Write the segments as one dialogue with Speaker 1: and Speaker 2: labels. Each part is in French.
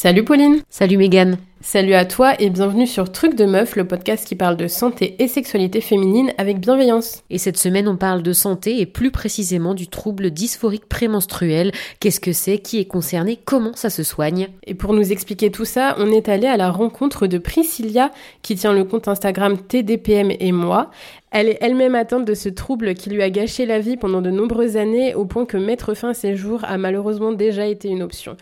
Speaker 1: Salut Pauline.
Speaker 2: Salut Megan.
Speaker 1: Salut à toi et bienvenue sur Truc de Meuf, le podcast qui parle de santé et sexualité féminine avec bienveillance.
Speaker 2: Et cette semaine, on parle de santé et plus précisément du trouble dysphorique prémenstruel. Qu'est-ce que c'est? Qui est concerné? Comment ça se soigne?
Speaker 1: Et pour nous expliquer tout ça, on est allé à la rencontre de Priscilla qui tient le compte Instagram TDPM et moi. Elle est elle-même atteinte de ce trouble qui lui a gâché la vie pendant de nombreuses années au point que mettre fin à ses jours a malheureusement déjà été une option.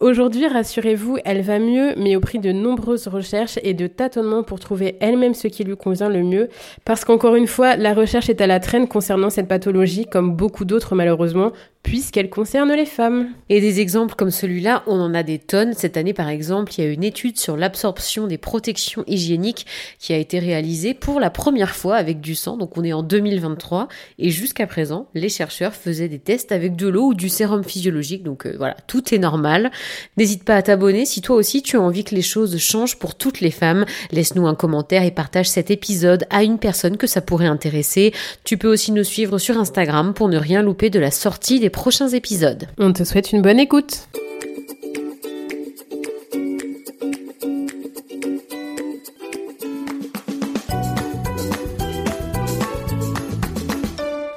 Speaker 1: Aujourd'hui, rassurez-vous, elle va mieux mais au prix de nombreuses recherches et de tâtonnements pour trouver elle-même ce qui lui convient le mieux, parce qu'encore une fois, la recherche est à la traîne concernant cette pathologie, comme beaucoup d'autres malheureusement, puisqu'elle concerne les femmes.
Speaker 2: Et des exemples comme celui-là, on en a des tonnes. Cette année, par exemple, il y a une étude sur l'absorption des protections hygiéniques qui a été réalisée pour la première fois avec du sang. Donc on est en 2023 et jusqu'à présent, les chercheurs faisaient des tests avec de l'eau ou du sérum physiologique. Donc euh, voilà, tout est normal. N'hésite pas à t'abonner si toi aussi tu as envie que les choses changent pour toutes les femmes. Laisse-nous un commentaire et partage cet épisode à une personne que ça pourrait intéresser. Tu peux aussi nous suivre sur Instagram pour ne rien louper de la sortie des prochains épisodes.
Speaker 1: On te souhaite une bonne écoute.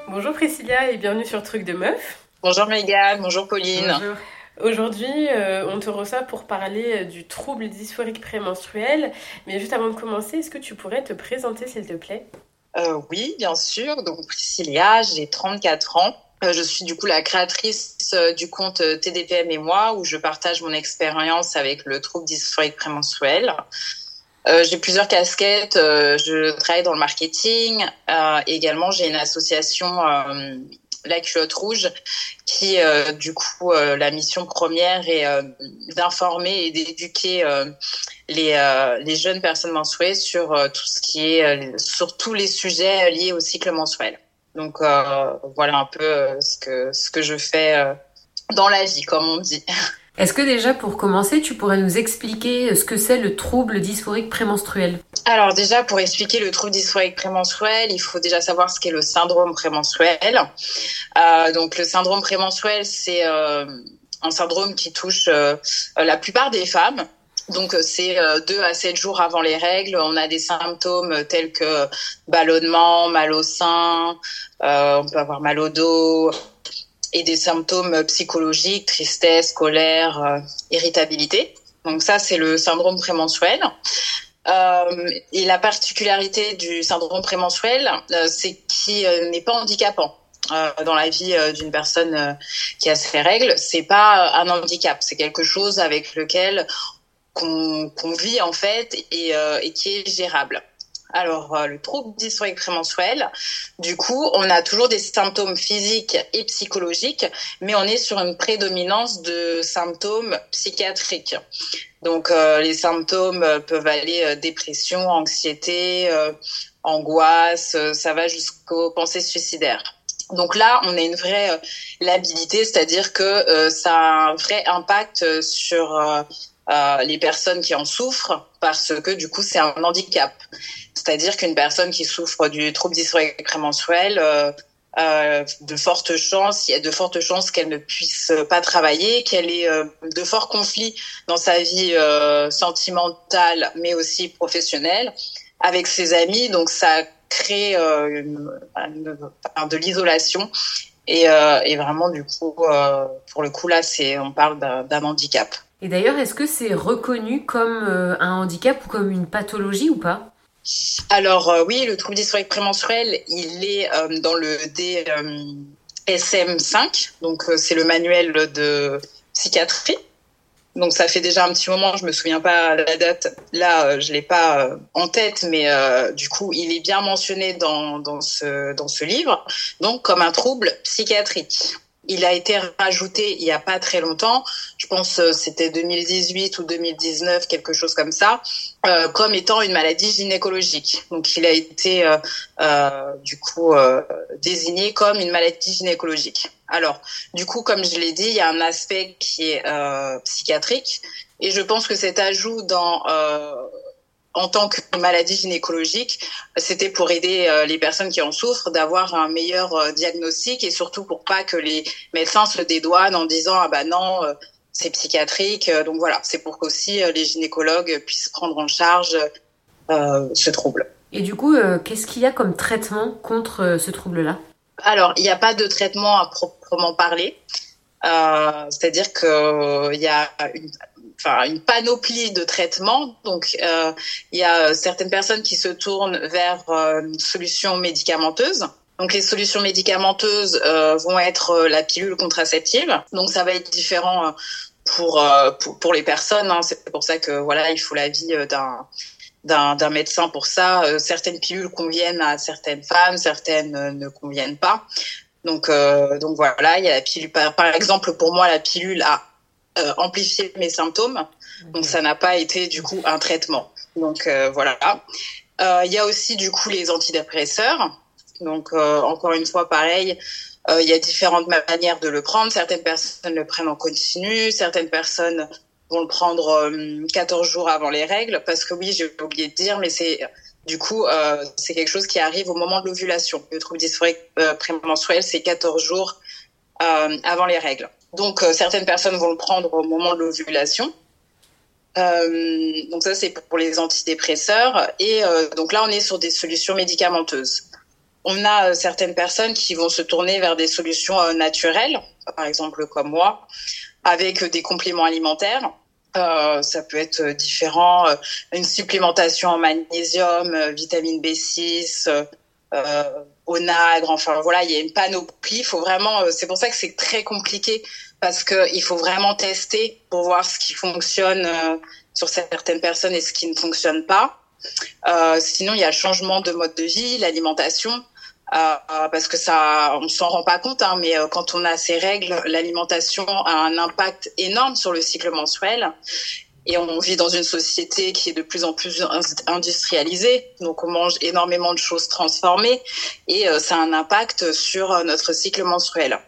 Speaker 1: Bonjour Priscilla et bienvenue sur Truc de Meuf.
Speaker 3: Bonjour Mégane, bonjour Pauline.
Speaker 1: Bonjour. Aujourd'hui, euh, on te reçoit pour parler du trouble dysphorique prémenstruel. Mais juste avant de commencer, est-ce que tu pourrais te présenter s'il te plaît?
Speaker 3: Euh, Oui, bien sûr. Donc Priscilla, j'ai 34 ans. Euh, je suis du coup la créatrice euh, du compte euh, TDPM et moi, où je partage mon expérience avec le trouble dysphorique prémenstruel. Euh, j'ai plusieurs casquettes. je travaille dans le marketing. également, j'ai une association, La Culotte Rouge, qui, du coup, la mission première est d'informer et d'éduquer les, les jeunes personnes menstruées sur tout ce qui est, sur tous les sujets liés au cycle menstruel. Donc euh, voilà un peu euh, ce que ce que je fais euh, dans la vie, comme on dit.
Speaker 1: Est-ce que déjà pour commencer, tu pourrais nous expliquer ce que c'est le trouble dysphorique prémenstruel?
Speaker 3: Alors déjà pour expliquer le trouble dysphorique prémenstruel, il faut déjà savoir ce qu'est le syndrome prémenstruel. Euh, donc le syndrome prémenstruel, c'est euh, un syndrome qui touche euh, la plupart des femmes. Donc euh, c'est euh, deux à sept jours avant les règles. On a des symptômes tels que ballonnement, mal au sein, euh, on peut avoir mal au dos et des symptômes psychologiques, tristesse, colère, irritabilité. Donc ça c'est le syndrome prémenstruel. Euh, et la particularité du syndrome prémenstruel, c'est qu'il n'est pas handicapant. dans la vie d'une personne qui a ses règles, c'est pas un handicap, c'est quelque chose avec lequel qu'on vit en fait et, euh, et, qui est gérable. Alors, euh, le trouble dysphorique prémenstruel, du coup, on a toujours des symptômes physiques et psychologiques, mais on est sur une prédominance de symptômes psychiatriques. Donc, euh, les symptômes peuvent aller dépression, anxiété, angoisse, ça va jusqu'aux pensées suicidaires. Donc là, on a une vraie labilité, c'est-à-dire que ça a un vrai impact sur euh, les personnes qui en souffrent parce que du coup c'est un handicap. C'est-à-dire qu'une personne qui souffre du trouble dysphorique prémenstruel, euh, euh, de fortes chances, il y a de fortes chances qu'elle ne puisse pas travailler, qu'elle ait euh, de forts conflits dans sa vie euh, sentimentale, mais aussi professionnelle, avec ses amis. Donc ça crée une, une, de l'isolation et, et, vraiment du coup, pour le coup là, c'est on parle d'un handicap.
Speaker 1: Et d'ailleurs, est-ce que c'est reconnu comme euh, un handicap ou comme une pathologie ou pas?
Speaker 3: Alors euh, oui, le trouble dysphorique prémenstruel, il est euh, dans le DSM5, donc c'est le manuel de psychiatrie. Donc ça fait déjà un petit moment, je me souviens pas la date. Là, je l'ai pas en tête, mais du coup, il est bien mentionné dans, dans ce dans ce livre, donc comme un trouble psychiatrique il a été rajouté il y a pas très longtemps, je pense euh, c'était 2018 ou 2019, quelque chose comme ça, euh, comme étant une maladie gynécologique. Donc il a été euh, euh du coup euh, désigné comme une maladie gynécologique. Alors du coup, comme je l'ai dit, il y a un aspect qui est psychiatrique et je pense que cet ajout dans en tant que maladie gynécologique, c'était pour aider euh, les personnes qui en souffrent d'avoir un meilleur euh, diagnostic et surtout pour pas que les médecins se dédouanent en disant ah bah non euh, c'est psychiatrique. donc voilà, c'est pour qu'aussi les gynécologues puissent prendre en charge ce trouble.
Speaker 2: Et du coup, qu'est-ce qu'il y a comme traitement contre ce trouble-là?
Speaker 3: Alors, il n'y a pas de traitement à proprement parler. C'est-à-dire qu'il y a une une panoplie de traitements. Donc euh, il y a certaines personnes qui se tournent vers euh, une solution médicamenteuse. Donc les solutions médicamenteuses euh, vont être la pilule contraceptive. Donc ça va être différent pour pour, pour les personnes. Hein. C'est pour ça que voilà il faut l'avis d'un d'un médecin pour ça. certaines pilules conviennent à certaines femmes, certaines ne conviennent pas. Donc, donc voilà, il y a la pilule. Par, par, exemple, pour moi, la pilule a euh, amplifier mes symptômes. Donc ça n'a pas été du coup un traitement. Donc euh, voilà. Euh, il y a aussi du coup les antidépresseurs. Donc encore une fois pareil, il y a différentes manières de le prendre. Certaines personnes le prennent en continu, certaines personnes vont le prendre 14 jours avant les règles parce que oui, j'ai oublié de dire, mais c'est du coup, euh, c'est quelque chose qui arrive au moment de l'ovulation. Le trouble dysphorique euh, prémenstruel, c'est 14 jours euh, avant les règles. Donc, euh, certaines personnes vont le prendre au moment de l'ovulation. Euh, donc ça, c'est pour les antidépresseurs. Et euh, donc là, on est sur des solutions médicamenteuses. On a certaines personnes qui vont se tourner vers des solutions naturelles, par exemple comme moi, avec des compléments alimentaires. ça peut être différent, une supplémentation en magnésium, vitamine B6, au nagre. Enfin voilà, il y a une panoplie. Faut vraiment. c'est pour ça que c'est très compliqué parce qu'il faut vraiment tester pour voir ce qui fonctionne euh, sur certaines personnes et ce qui ne fonctionne pas. Euh, sinon, il y a le changement de mode de vie, l'alimentation, euh, parce que ça, on s'en rend pas compte, hein, mais quand on a ces règles, l'alimentation a un impact énorme sur le cycle mensuel. Et on vit dans une société qui est de plus en plus industrialisée, donc on mange énormément de choses transformées, et ça a un impact sur notre cycle mensuel.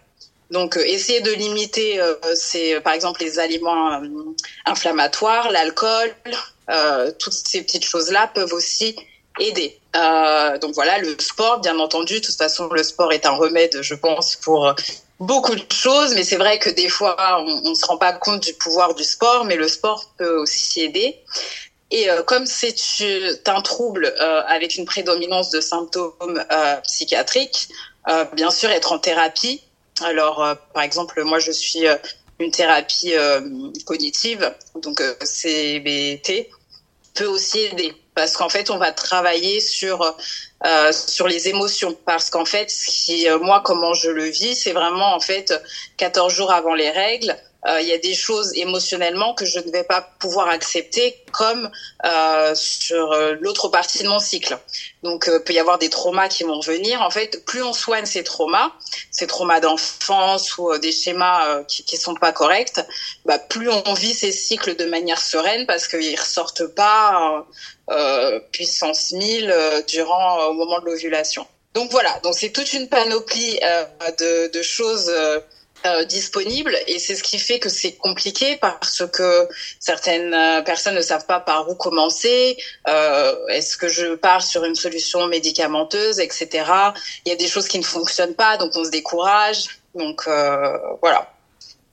Speaker 3: Donc, euh, essayer de limiter, euh, c'est par exemple les aliments euh, inflammatoires, l'alcool, toutes ces petites choses-là peuvent aussi aider. donc voilà, le sport, bien entendu. De toute façon, le sport est un remède, je pense, pour beaucoup de choses. Mais c'est vrai que des fois, on ne se rend pas compte du pouvoir du sport, mais le sport peut aussi aider. Et comme c'est un trouble avec une prédominance de symptômes psychiatriques, bien sûr, être en thérapie alors, euh, par exemple, moi, je suis euh, une thérapie euh, cognitive, donc CBT, peut aussi aider. Parce qu'en fait, on va travailler sur sur les émotions. Parce qu'en fait, si, moi, comment je le vis, c'est vraiment en fait 14 jours avant les règles, il y a des choses émotionnellement que je ne vais pas pouvoir accepter comme euh, sur euh, l'autre partie de mon cycle. Donc, peut y avoir des traumas qui vont venir. En fait, plus on soigne ces traumas, ces traumas d'enfance ou des schémas qui, qui sont pas corrects, bah, plus on vit ces cycles de manière sereine parce qu'ils ressortent pas puissance 1000 durant au moment de l'ovulation. Donc voilà, donc c'est toute une panoplie de, de choses euh, disponible et c'est ce qui fait que c'est compliqué parce que certaines euh, personnes ne savent pas par où commencer. Euh, Est-ce que je pars sur une solution médicamenteuse, etc. Il y a des choses qui ne fonctionnent pas, donc on se décourage. Donc euh, voilà,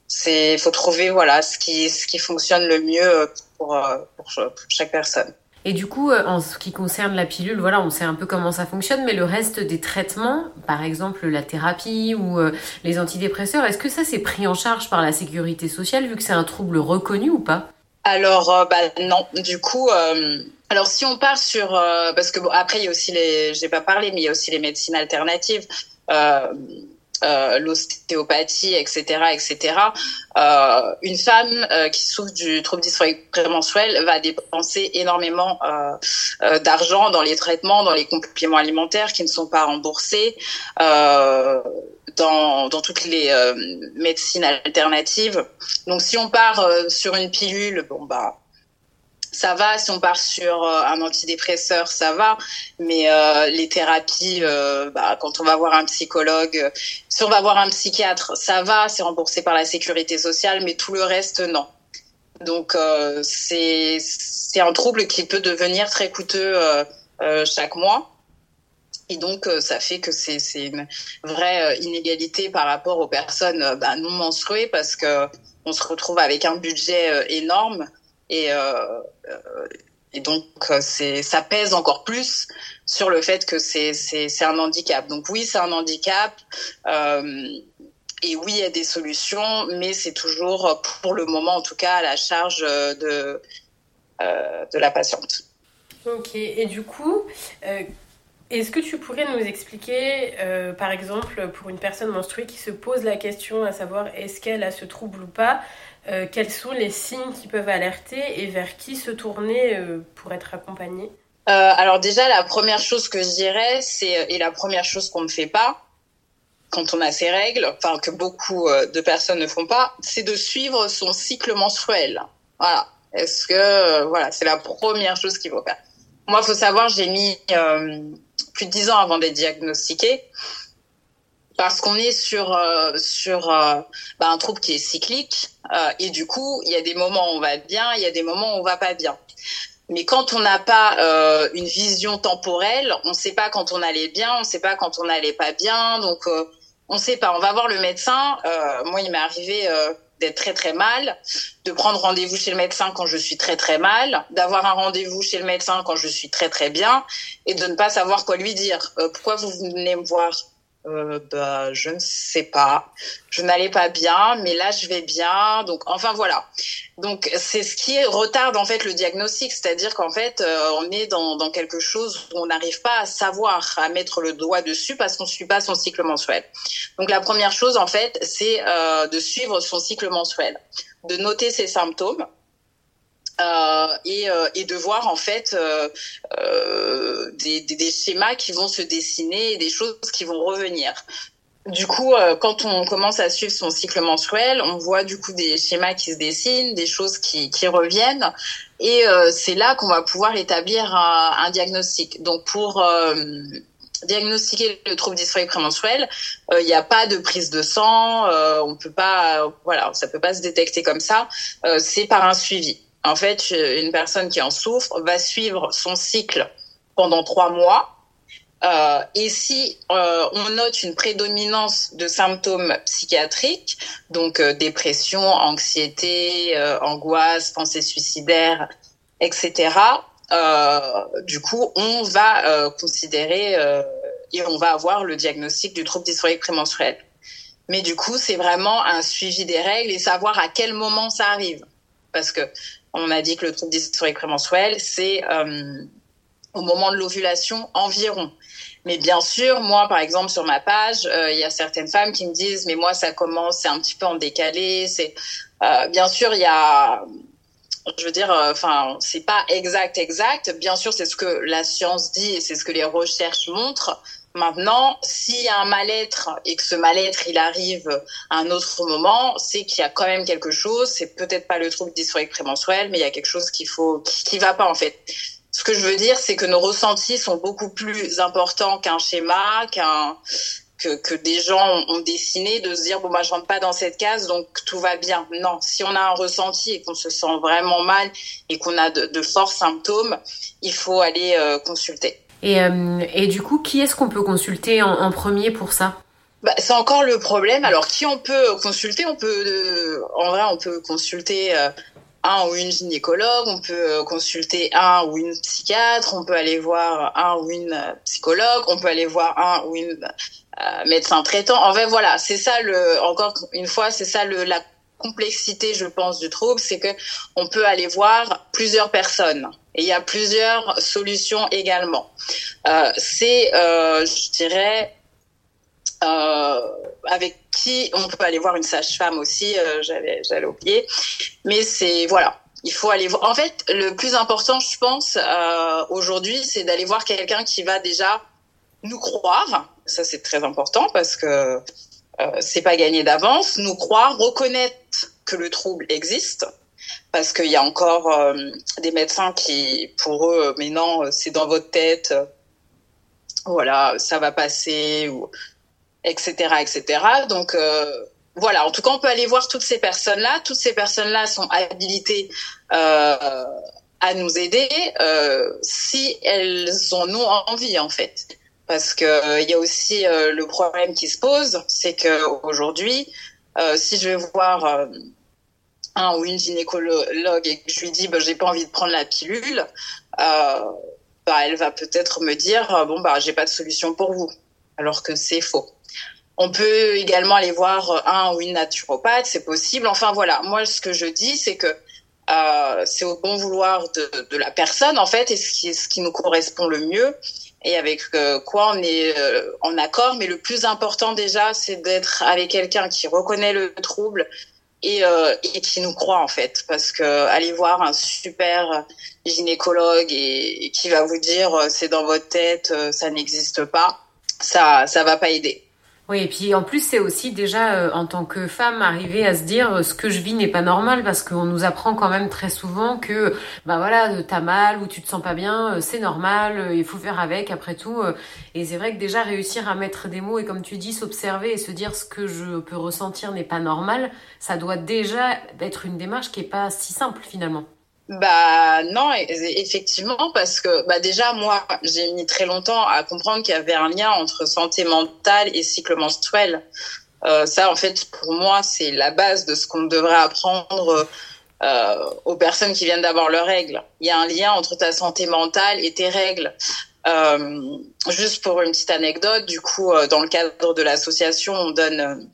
Speaker 3: c'est faut trouver voilà ce qui ce qui fonctionne le mieux pour, pour chaque personne.
Speaker 2: Et du coup, euh, en ce qui concerne la pilule, voilà, on sait un peu comment ça fonctionne, mais le reste des traitements, par exemple la thérapie ou euh, les antidépresseurs, est-ce que ça c'est pris en charge par la sécurité sociale vu que c'est un trouble reconnu ou pas?
Speaker 3: Alors, euh, bah, non. Du coup, alors si on part sur, parce que bon, après il y a aussi les, j'ai pas parlé, mais il y a aussi les médecines alternatives. Euh, l'ostéopathie, etc., etc. Euh, une femme euh, qui souffre du trouble dysphorique prémenstruel va dépenser énormément d'argent dans les traitements, dans les compléments alimentaires qui ne sont pas remboursés, dans, dans toutes les médecines alternatives. Donc, si on part sur une pilule, bon bah ça va. Si on part sur euh, un antidépresseur, ça va. Mais euh, les thérapies, euh, bah, quand on va voir un psychologue, si on va voir un psychiatre, ça va, c'est remboursé par la sécurité sociale, mais tout le reste, non. Donc c'est c'est un trouble qui peut devenir très coûteux chaque mois. Et donc, ça fait que c'est une vraie inégalité par rapport aux personnes bah, non menstruées parce que on se retrouve avec un budget énorme et et donc, c'est, ça pèse encore plus sur le fait que c'est, un handicap. Donc oui, c'est un handicap. Euh, et oui, il y a des solutions, mais c'est toujours, pour le moment en tout cas, à la charge de, euh, la patiente.
Speaker 1: Ok, et du coup, euh, est-ce que tu pourrais nous expliquer, euh, par exemple, pour une personne menstruée qui se pose la question à savoir est-ce qu'elle a ce trouble ou pas, euh, quels sont les signes qui peuvent alerter et vers qui se tourner pour être accompagnée
Speaker 3: Alors déjà, la première chose que je dirais, c'est, et la première chose qu'on ne fait pas, quand on a ces règles, enfin que beaucoup euh, de personnes ne font pas, c'est de suivre son cycle menstruel. Voilà. Est-ce que euh, voilà, c'est la première chose qu'il faut faire. Moi, faut savoir, j'ai mis euh, plus de dix ans avant d'être diagnostiquée parce qu'on est sur sur bah, un trouble qui est cyclique et du coup, il y a des moments où on va bien, il y a des moments où on va pas bien. Mais quand on n'a pas une vision temporelle, on ne sait pas quand on allait bien, on ne sait pas quand on n'allait pas bien. Donc, on sait pas. On va voir le médecin. Euh, moi, il m'est arrivé euh, d'être très très mal, de prendre rendez-vous chez le médecin quand je suis très très mal, d'avoir un rendez-vous chez le médecin quand je suis très très bien, et de ne pas savoir quoi lui dire. Euh, pourquoi vous venez me voir? Euh, bah, je ne sais pas. Je n'allais pas bien, mais là je vais bien. Donc enfin voilà. Donc c'est ce qui retarde en fait le diagnostic, c'est-à-dire qu'en fait euh, on est dans, dans quelque chose où on n'arrive pas à savoir, à mettre le doigt dessus parce qu'on ne suit pas son cycle mensuel. Donc la première chose en fait c'est euh, de suivre son cycle mensuel, de noter ses symptômes et, euh, et, de voir en fait euh, euh, des, des, des, schémas qui vont se dessiner des choses qui vont revenir. Du coup, euh, quand on commence à suivre son cycle mensuel, on voit du coup des schémas qui se dessinent, des choses qui, qui reviennent, et c'est là qu'on va pouvoir établir un, un diagnostic. Donc pour diagnostiquer le trouble dysphorique prémenstruel, il n'y a pas de prise de sang, on peut pas, voilà, ça peut pas se détecter comme ça. c'est par un suivi. En fait, une personne qui en souffre va suivre son cycle pendant trois mois. Euh, et si euh, on note une prédominance de symptômes psychiatriques, donc euh, dépression, anxiété, euh, angoisse, pensée suicidaire, etc., euh, du coup, on va considérer et on va avoir le diagnostic du trouble dysphorique prémenstruel. Mais du coup, c'est vraiment un suivi des règles et savoir à quel moment ça arrive. Parce que on a dit que le trouble dysphorique prémenstruel, c'est euh, au moment de l'ovulation environ. Mais bien sûr, moi, par exemple, sur ma page, euh, il y a certaines femmes qui me disent, mais moi, ça commence, c'est un petit peu en décalé. C'est euh, bien sûr, il y a, je veux dire, enfin, c'est pas exact, exact. Bien sûr, c'est ce que la science dit et c'est ce que les recherches montrent. Maintenant, s'il y a un mal-être et que ce mal-être il arrive à un autre moment, c'est qu'il y a quand même quelque chose. C'est peut-être pas le trouble dysphorique prémenstruel, mais il y a quelque chose qu'il faut qui, qui va pas en fait. Ce que je veux dire, c'est que nos ressentis sont beaucoup plus importants qu'un schéma, qu'un que, que, des gens ont dessiné de se dire bon moi je rentre pas dans cette case donc tout va bien. Non, si on a un ressenti et qu'on se sent vraiment mal et qu'on a de, de, forts symptômes, il faut aller euh, consulter.
Speaker 2: Et, euh, et du coup, qui est-ce qu'on peut consulter en, premier pour ça?
Speaker 3: Bah, c'est encore le problème. Alors, qui on peut consulter? On peut, euh, en vrai, on peut consulter euh, un ou une gynécologue, on peut consulter un ou une psychiatre, on peut aller voir un ou une psychologue, on peut aller voir un ou une médecin traitant. En fait, voilà, c'est ça le. Encore une fois, c'est ça le la complexité, je pense, du trouble, c'est que on peut aller voir plusieurs personnes. Et il y a plusieurs solutions également. Euh, c'est, euh, je dirais, euh, avec qui on peut aller voir une sage-femme aussi. Euh, j'avais, j'allais oublier. Mais c'est voilà. Il faut aller voir. En fait, le plus important, je pense, euh, aujourd'hui, c'est d'aller voir quelqu'un qui va déjà nous croire. Ça, c'est très important parce que c'est pas gagné d'avance. Nous croire, reconnaître que le trouble existe parce qu'il y a encore euh, des médecins qui, pour eux, mais non, c'est dans votre tête, voilà, ça va passer, ou etc., etc. Donc euh, voilà, en tout cas, on peut aller voir toutes ces personnes-là. Toutes ces personnes-là sont habilitées euh, à nous aider euh, si elles en ont envie, en fait. Parce que il y a aussi le problème qui se pose, c'est que aujourd'hui, si je vais voir un ou une gynécologue et que je lui dis bah, j'ai pas envie de prendre la pilule, euh, bah, elle va peut-être me dire bon bah j'ai pas de solution pour vous, alors que c'est faux. On peut également aller voir un ou une naturopathe, c'est possible. Enfin voilà, moi ce que je dis c'est que euh, c'est au bon vouloir de, de, la personne en fait et ce qui, ce qui nous correspond le mieux et avec euh, quoi on est euh, en accord. Mais le plus important déjà, c'est d'être avec quelqu'un qui reconnaît le trouble, euh, et, qui nous croit en fait. Parce que aller voir un super gynécologue et, qui va vous dire euh, c'est dans votre tête euh, ça n'existe pas. Ça ça va pas aider
Speaker 2: oui, et puis en plus, c'est aussi déjà euh, en tant que femme arriver à se dire euh, ce que je vis n'est pas normal parce qu'on nous apprend quand même très souvent que bah voilà, t'as mal ou tu te sens pas bien, euh, c'est normal, il faut faire avec après tout. et c'est vrai que déjà réussir à mettre des mots et comme tu dis, s'observer et se dire ce que je peux ressentir n'est pas normal, ça doit déjà être une démarche qui est pas si simple finalement.
Speaker 3: Bah non, effectivement, parce que bah déjà moi, j'ai mis très longtemps à comprendre qu'il y avait un lien entre santé mentale et cycle menstruel. Euh, ça, en fait, pour moi, c'est la base de ce qu'on devrait apprendre euh, aux personnes qui viennent d'avoir leurs règles. Il y a un lien entre ta santé mentale et tes règles. Euh, juste pour une petite anecdote, du coup, euh, dans le cadre de l'association, on donne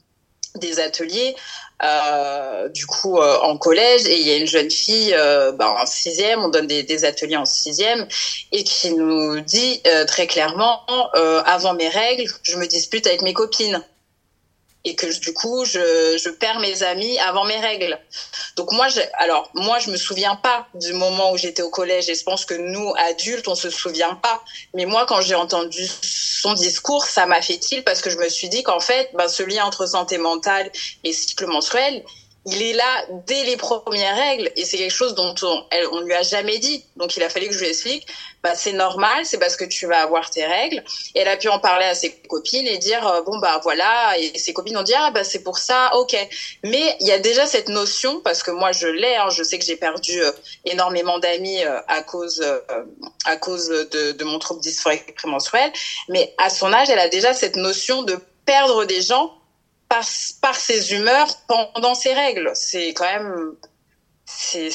Speaker 3: des ateliers euh, du coup euh, en collège. Et il y a une jeune fille euh, bah, en sixième, on donne des, des, ateliers en sixième et qui nous dit euh, très clairement avant mes règles, je me dispute avec mes copines et que du coup je, je, perds mes amis avant mes règles. Donc moi, je, alors moi je me souviens pas du moment où j'étais au collège et je pense que nous adultes on se souvient pas. Mais moi quand j'ai entendu son discours, ça m'a fait il parce que je me suis dit qu'en fait, ben, ce lien entre santé mentale et cycle menstruel, il est là dès les premières règles et c'est quelque chose dont on, elle, on lui a jamais dit. Donc il a fallu que je lui explique. Bah c'est normal, c'est parce que tu vas avoir tes règles. Et elle a pu en parler à ses copines et dire euh, bon bah voilà. Et ses copines ont dit ah bah c'est pour ça, ok. Mais il y a déjà cette notion parce que moi je l'ai. Hein, je sais que j'ai perdu euh, énormément d'amis euh, à cause à cause de, de mon trouble dysphorique prémenstruel. Mais à son âge, elle a déjà cette notion de perdre des gens par, par ses humeurs pendant ses règles. C'est quand même, c'est,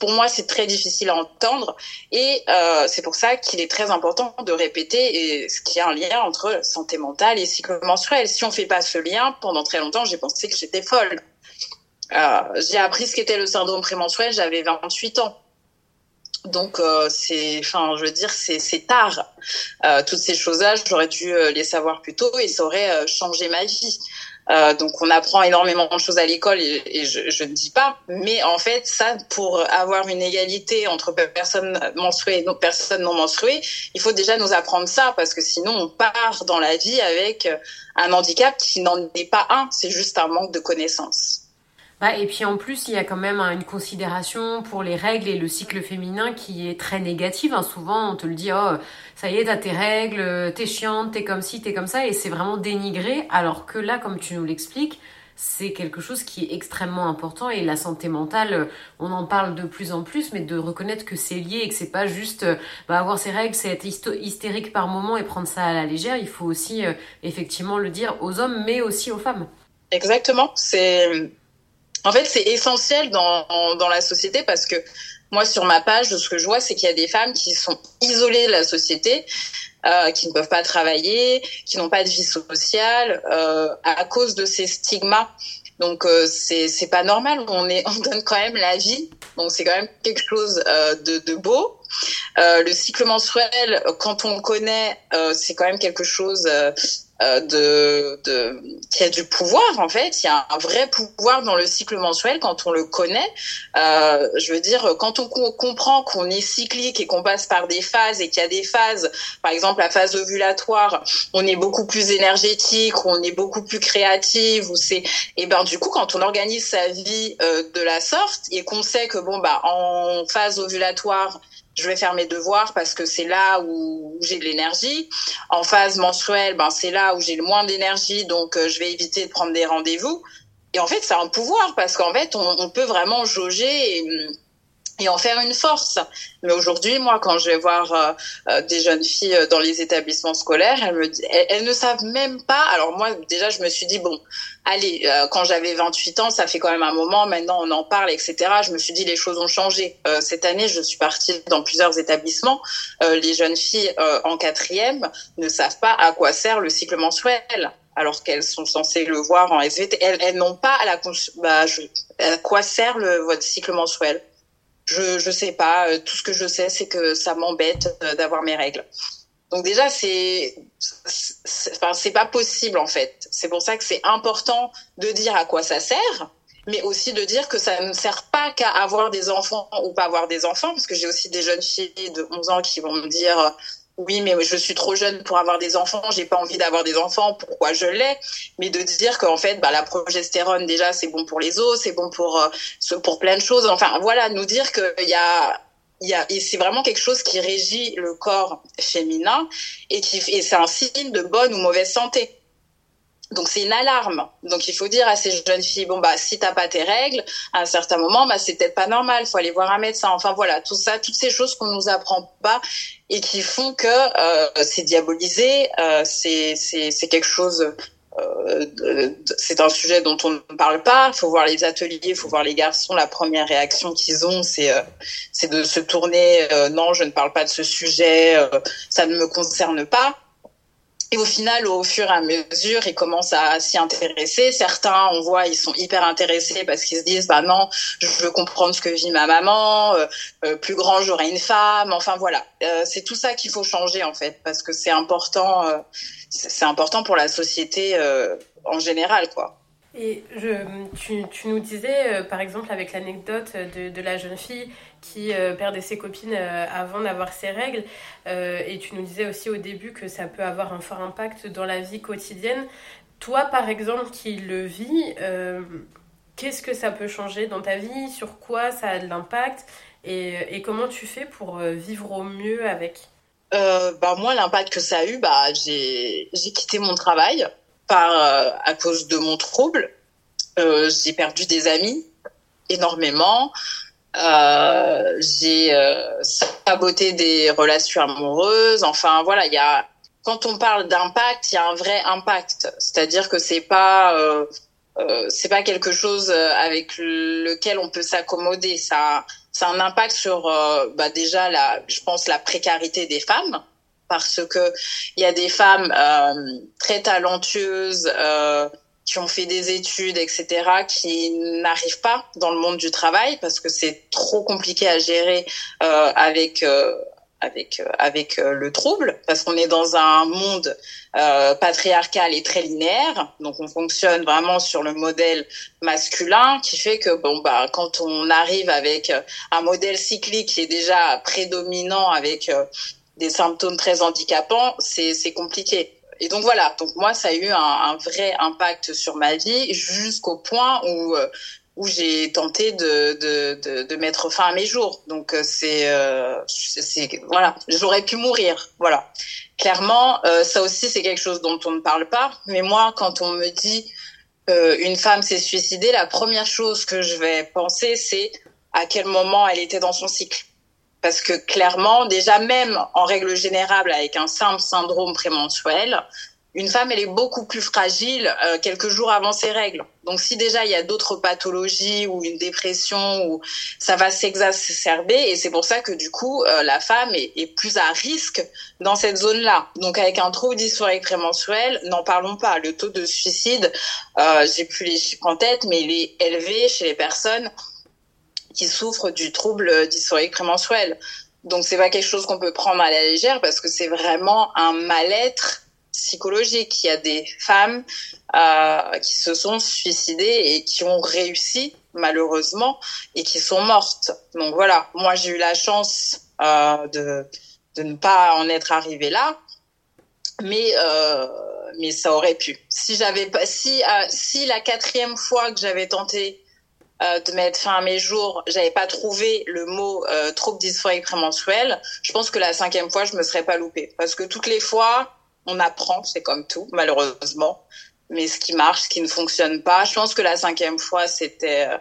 Speaker 3: pour moi, c'est très difficile à entendre et euh, c'est pour ça qu'il est très important de répéter et ce qui a un lien entre santé mentale et cycle menstruel. Si on fait pas ce lien, pendant très longtemps, j'ai pensé que j'étais folle. Euh, j'ai appris ce qu'était le syndrome prémenstruel, j'avais 28 ans. Donc euh, c'est, enfin, je veux dire, c'est, c'est tard. Euh, toutes ces choses-là, j'aurais dû euh, les savoir plus tôt et ça aurait euh, changé ma vie. Euh, donc on apprend énormément de choses à l'école et, je, je, ne dis pas, mais en fait ça pour avoir une égalité entre personnes menstruées et personnes non menstruées, il faut déjà nous apprendre ça parce que sinon on part dans la vie avec un handicap qui n'en est pas un, c'est juste un manque de connaissances.
Speaker 2: Et puis en plus, il y a quand même une considération pour les règles et le cycle féminin qui est très négative. Hein. Souvent, on te le dit, oh, ça y est, t'as tes règles, t'es chiante, t'es comme ci, t'es comme ça, et c'est vraiment dénigré. Alors que là, comme tu nous l'expliques, c'est quelque chose qui est extrêmement important et la santé mentale, on en parle de plus en plus, mais de reconnaître que c'est lié et que c'est pas juste bah, avoir ses règles, c'est être hystérique par moment et prendre ça à la légère. Il faut aussi euh, effectivement le dire aux hommes, mais aussi aux femmes.
Speaker 3: Exactement. C'est en fait, c'est essentiel dans, dans la société parce que moi, sur ma page, ce que je vois, c'est qu'il y a des femmes qui sont isolées de la société, euh, qui ne peuvent pas travailler, qui n'ont pas de vie sociale euh, à cause de ces stigmas. Donc euh, c'est c'est pas normal. On est on donne quand même la vie. Donc c'est quand même quelque chose euh, de, de beau. Euh, le cycle menstruel, quand on le connaît, euh, c'est quand même quelque chose de, de qui a du pouvoir en fait. Il y a un vrai pouvoir dans le cycle mensuel quand on le connaît. Euh, je veux dire, quand on comprend qu'on est cyclique et qu'on passe par des phases et qu'il y a des phases, par exemple la phase ovulatoire, on est beaucoup plus énergétique, on est beaucoup plus créative, ou c'est et ben du coup quand on organise sa vie euh, de la sorte et qu'on sait que bon bah en phase ovulatoire je vais faire mes devoirs parce que c'est là où, j'ai de l'énergie. En phase menstruelle, ben c'est là où j'ai le moins d'énergie, donc euh, je vais éviter de prendre des rendez-vous. Et en fait, c'est un pouvoir parce qu'en fait, on, peut vraiment jauger et, en faire une force. Mais aujourd'hui, moi, quand je vais voir euh, euh, des jeunes filles dans les établissements scolaires, elles, ne savent même pas. Alors moi, déjà, je me suis dit bon, allez, quand j'avais 28 ans, ça fait quand même un moment. Maintenant, on en parle, etc. Je me suis dit les choses ont changé. cette année, je suis partie dans plusieurs établissements. les jeunes filles en quatrième ne savent pas à quoi sert le cycle mensuel alors qu'elles sont censées le voir en SVT. Elles, n'ont pas à la bah, à quoi sert le votre cycle mensuel? Je je sais pas. Euh, tout ce que je sais, c'est que ça m'embête euh, d'avoir mes règles. Donc déjà, c'est c'est pas possible en fait. C'est pour ça que c'est important de dire à quoi ça sert, mais aussi de dire que ça ne sert pas qu'à avoir des enfants ou pas avoir des enfants, parce que j'ai aussi des jeunes filles de 11 ans qui vont me dire oui, mais je suis trop jeune pour avoir des enfants, j'ai pas envie d'avoir des enfants, pourquoi je l'ai? Mais de dire qu'en fait, bah, la progestérone déjà c'est bon pour les os, c'est bon pour euh, pour plein de choses. Enfin voilà, nous dire qu'il y a c'est vraiment quelque chose qui régit le corps féminin et qui et c'est un signe de bonne ou mauvaise santé. Donc c'est une alarme. Donc il faut dire à ces jeunes filles bon bah si t'as pas tes règles à un certain moment bah c'est peut-être pas normal, faut aller voir un médecin. Enfin voilà tout ça, toutes ces choses qu'on nous apprend pas et qui font que euh, c'est diabolisé, euh, c'est c'est c'est quelque chose. Euh, c'est un sujet dont on ne parle pas. Il faut voir les ateliers, il faut voir les garçons. La première réaction qu'ils ont, c'est euh, c'est de se tourner. Euh, non, je ne parle pas de ce sujet. ça ne me concerne pas. Et au final, au fur et à mesure, ils commencent à s'y intéresser. Certains, on voit, ils sont hyper intéressés parce qu'ils se disent, bah non, je veux comprendre ce que vit ma maman. Euh, euh plus grand, j'aurai une femme. Enfin voilà, euh, c'est tout ça qu'il faut changer en fait, parce que c'est important. Euh, c'est important pour la société en général, quoi.
Speaker 1: Et je, tu, tu, nous disais, par exemple, avec l'anecdote de, de, la jeune fille qui euh, perdait ses copines euh, avant d'avoir ses règles. Euh, et tu nous disais aussi au début que ça peut avoir un fort impact dans la vie quotidienne. Toi, par exemple, qui le vis, qu'est-ce que ça peut changer dans ta vie? Sur quoi ça a de l'impact? Et, comment tu fais pour vivre au mieux avec?
Speaker 3: Bah, Moi, l'impact que ça a eu, bah, j'ai quitté mon travail à cause de mon trouble. j'ai perdu des amis énormément. Euh, j'ai euh, saboté des relations amoureuses. Enfin, voilà, il y a quand on parle d'impact, il y a un vrai impact. C'est-à-dire que c'est pas euh, euh c'est pas quelque chose avec lequel on peut s'accommoder. Ça, ça a un impact sur bah déjà la, je pense la précarité des femmes parce que il y a des femmes très talentueuses. Euh, qui ont fait des études, etc., qui n'arrivent pas dans le monde du travail parce que c'est trop compliqué à gérer euh, avec euh, avec euh, avec euh, le trouble parce qu'on est dans un monde euh, patriarcal et très linéaire donc on fonctionne vraiment sur le modèle masculin qui fait que bon bah quand on arrive avec un modèle cyclique qui est déjà prédominant avec des symptômes très handicapants c'est c'est compliqué et donc voilà, donc moi ça a eu un, un vrai impact sur ma vie jusqu'au point où euh, où j'ai tenté de, de, de, de, mettre fin à mes jours. Donc euh, c'est euh, voilà, j'aurais pu mourir, voilà. Clairement, euh, ça aussi c'est quelque chose dont on ne parle pas. Mais moi, quand on me dit euh, une femme s'est suicidée, la première chose que je vais penser c'est à quel moment elle était dans son cycle parce que clairement, déjà même en règle générale, avec un simple syndrome prémenstruel, une femme, elle est beaucoup plus fragile euh, quelques jours avant ses règles. Donc si déjà il y a d'autres pathologies ou une dépression, ou ça va s'exacerber, et c'est pour ça que du coup euh, la femme est, est, plus à risque dans cette zone-là. Donc avec un trouble dysphorique prémenstruel, n'en parlons pas. Le taux de suicide, euh, j'ai plus les chiffres en tête, mais il est élevé chez les personnes qui souffrent du trouble dysphorique prémenstruel. Donc c'est pas quelque chose qu'on peut prendre à la légère parce que c'est vraiment un mal-être psychologique. Il y a des femmes euh, qui se sont suicidées et qui ont réussi malheureusement et qui sont mortes. Donc voilà, moi j'ai eu la chance euh, de de ne pas en être arrivée là, mais euh, mais ça aurait pu. Si j'avais pas si euh, si la quatrième fois que j'avais tenté euh, de mettre fin à mes jours, j'avais pas trouvé le mot euh, trouble dysphorique prémenstruel, je pense que la cinquième fois, je me serais pas loupée. Parce que toutes les fois, on apprend, c'est comme tout, malheureusement. Mais ce qui marche, ce qui ne fonctionne pas, je pense que la cinquième fois, c'était... Euh,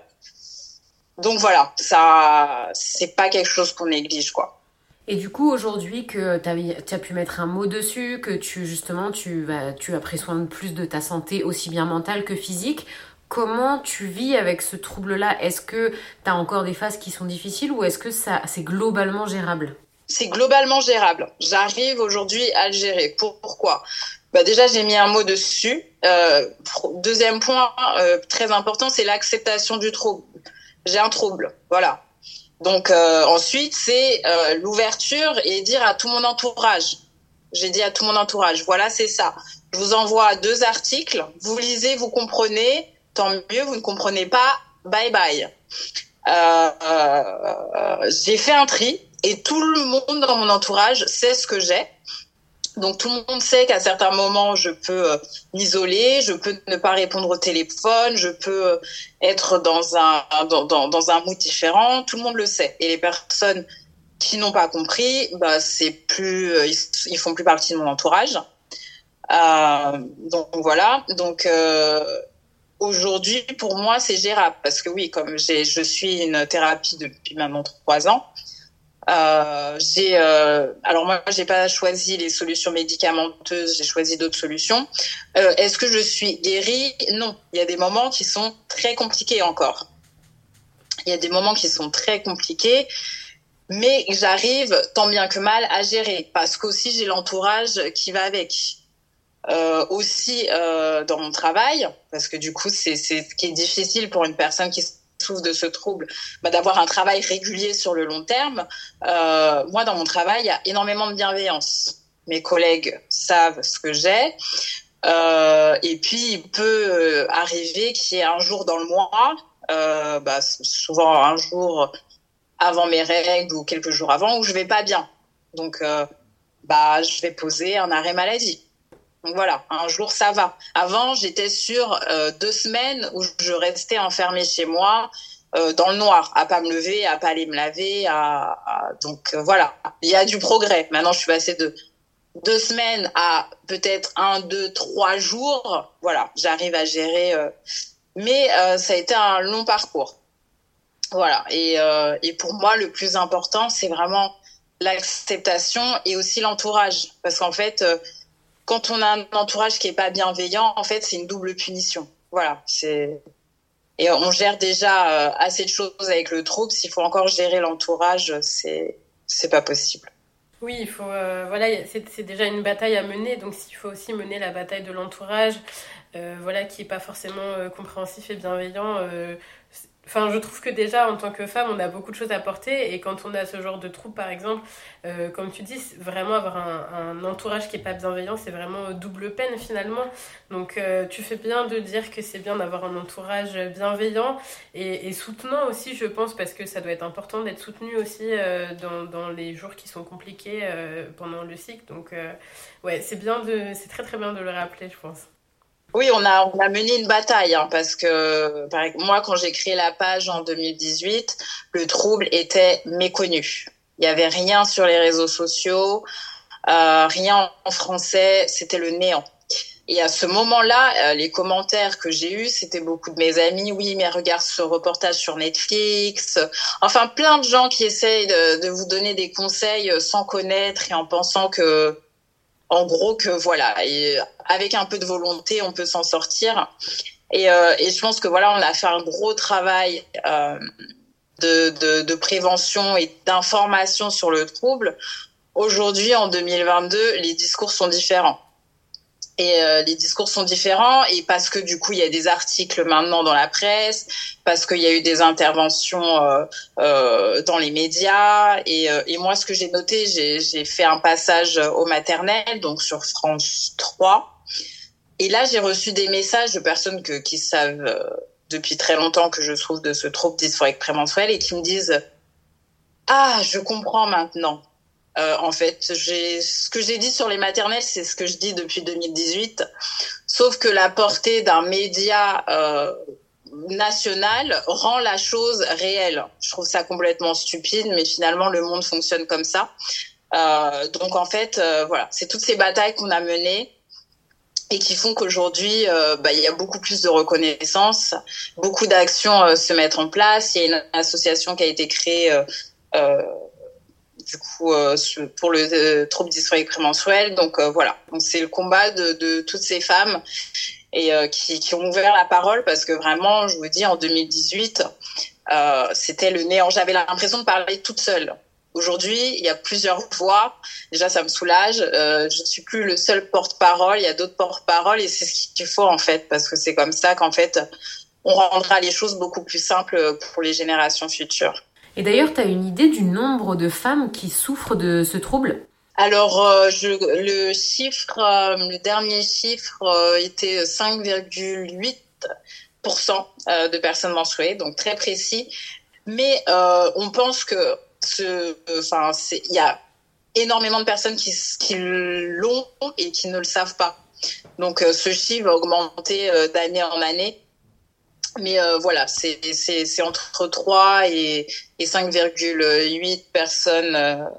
Speaker 3: donc voilà, ça, c'est pas quelque chose qu'on néglige, quoi.
Speaker 2: Et du coup, aujourd'hui, que tu as pu mettre un mot dessus, que tu justement tu, vas, tu as pris soin de plus de ta santé, aussi bien mentale que physique, comment tu vis avec ce trouble-là? Est-ce que tu as encore des phases qui sont difficiles ou est-ce que ça c'est globalement gérable?
Speaker 3: C'est globalement gérable. J'arrive aujourd'hui à le gérer. Pourquoi? Bah déjà, j'ai mis un mot dessus. Euh, deuxième point euh, très important, c'est l'acceptation du trouble. J'ai un trouble, voilà. Donc euh, ensuite, c'est l'ouverture et dire à tout mon entourage. J'ai dit à tout mon entourage, voilà, c'est ça. Je vous envoie deux articles, vous lisez, vous comprenez, tant mieux, vous ne comprenez pas, bye bye. Euh, euh j'ai fait un tri et tout le monde dans mon entourage sait ce que j'ai. Donc tout le monde sait qu'à certains moments, je peux euh, m'isoler, je peux ne pas répondre au téléphone, je peux être dans un dans, dans, dans, un mood différent. Tout le monde le sait. Et les personnes qui n'ont pas compris, bah c'est plus euh, ils, font plus partie de mon entourage. Donc voilà. Donc aujourd'hui, pour moi, c'est gérable parce que oui, comme je suis une thérapie depuis maintenant trois ans. Euh, j'ai euh, alors moi j'ai pas choisi les solutions médicamenteuses, j'ai choisi d'autres solutions. Euh, Est-ce que je suis guérie? Non. Il y a des moments qui sont très compliqués encore. Il y a des moments qui sont très compliqués, mais j'arrive tant bien que mal à gérer parce qu'aussi j'ai l'entourage qui va avec. Euh, aussi euh, dans mon travail, parce que du coup c'est ce qui est difficile pour une personne qui souffre de ce trouble, bah, d'avoir un travail régulier sur le long terme. Euh, moi, dans mon travail, il y a énormément de bienveillance. Mes collègues savent ce que j'ai. Euh, et puis, il peut euh, arriver qu'il y ait un jour dans le mois, euh, bah, souvent un jour avant mes règles ou quelques jours avant, où je vais pas bien. Donc, bah, je vais poser un arrêt maladie. Donc voilà, un jour ça va. Avant, j'étais sur euh, deux semaines où je restais enfermée chez moi euh, dans le noir, à pas me lever, à pas aller me laver. À, Donc euh, voilà, il y a du progrès. Maintenant, je suis passée de deux semaines à peut-être un, deux, trois jours. Voilà, j'arrive à gérer. Mais ça a été un long parcours. Voilà, et, et pour moi, le plus important, c'est vraiment l'acceptation et aussi l'entourage. Parce qu'en fait quand on a un entourage qui est pas bienveillant, en fait, c'est une double punition. Voilà, c'est et on gère déjà euh, assez de choses avec le trouble. S'il faut encore gérer l'entourage, c'est c'est pas possible.
Speaker 1: Oui, il faut euh, voilà, c'est déjà une bataille à mener, donc s'il faut aussi mener la bataille de l'entourage, euh, voilà, qui est pas forcément compréhensif et bienveillant, Enfin, je trouve que déjà, en tant que femme, on a beaucoup de choses à porter. Et quand on a ce genre de trouble, par exemple, euh, comme tu dis, vraiment avoir un, entourage qui est pas bienveillant, c'est vraiment double peine finalement. Donc, euh, tu fais bien de dire que c'est bien d'avoir un entourage bienveillant et, soutenant aussi, je pense, parce que ça doit être important d'être soutenu aussi euh, dans, dans, les jours qui sont compliqués pendant le cycle. Donc, ouais, c'est bien de, c'est très très bien de le rappeler, je pense.
Speaker 3: Oui, on a, on a mené une bataille hein, parce que moi, quand j'ai créé la page en 2018, le trouble était méconnu. Il n'y avait rien sur les réseaux sociaux, euh, rien en français, c'était le néant. Et à ce moment-là, euh, les commentaires que j'ai eus, c'était beaucoup de mes amis. Oui, mais regarde ce reportage sur Netflix. Enfin, plein de gens qui essayent de, de vous donner des conseils sans connaître et en pensant que en gros que voilà, et avec un peu de volonté, on peut s'en sortir. Et, euh, et, je pense que voilà, on a fait un gros travail euh, de, de, de, prévention et d'information sur le trouble. Aujourd'hui, en 2022, les discours sont différents et euh, les discours sont différents. Et parce que du coup il y a des articles maintenant dans la presse parce qu'il y a eu des interventions euh, euh, dans les médias. Et, euh, et moi ce que j'ai noté j'ai fait un passage au maternel donc sur France 3 et là j'ai reçu des messages de personnes que, qui savent euh, depuis très longtemps que je trouve de ce trouble dysphorique prémenstruel et qui me disent ah je comprends maintenant euh, en fait, ce que j'ai dit sur les maternelles, c'est ce que je dis depuis 2018. Sauf que la portée d'un média euh, national rend la chose réelle. Je trouve ça complètement stupide, mais finalement le monde fonctionne comme ça. Euh, donc en fait, euh, voilà, c'est toutes ces batailles qu'on a menées et qui font qu'aujourd'hui, euh, bah, il y a beaucoup plus de reconnaissance, beaucoup d'actions euh, se mettent en place. Il y a une association qui a été créée euh, du coup pour le trouble dysphorique prémenstruel. Donc voilà, c'est le combat de, de, toutes ces femmes et qui, qui, ont ouvert la parole parce que vraiment, je vous dis, en 2018, c'était le néant. J'avais l'impression de parler toute seule. Aujourd'hui, il y a plusieurs voix. Déjà, ça me soulage. Euh, je ne suis plus le seul porte-parole. Il y a d'autres porte-paroles et c'est ce qu'il faut en fait, parce que c'est comme ça qu'en fait, on rendra les choses beaucoup plus simples pour les générations futures.
Speaker 2: Et d'ailleurs, tu as une idée du nombre de femmes qui souffrent de ce trouble?
Speaker 3: Alors, euh, le chiffre, euh, le dernier chiffre était 5,8% de personnes menstruées, donc très précis. Mais on pense que enfin, il y a énormément de personnes qui, qui l'ont et qui ne le savent pas. Donc, euh, ce chiffre va augmenter euh, d'année en année. Mais euh, voilà, c'est entre 3 et, et 5,8 personnes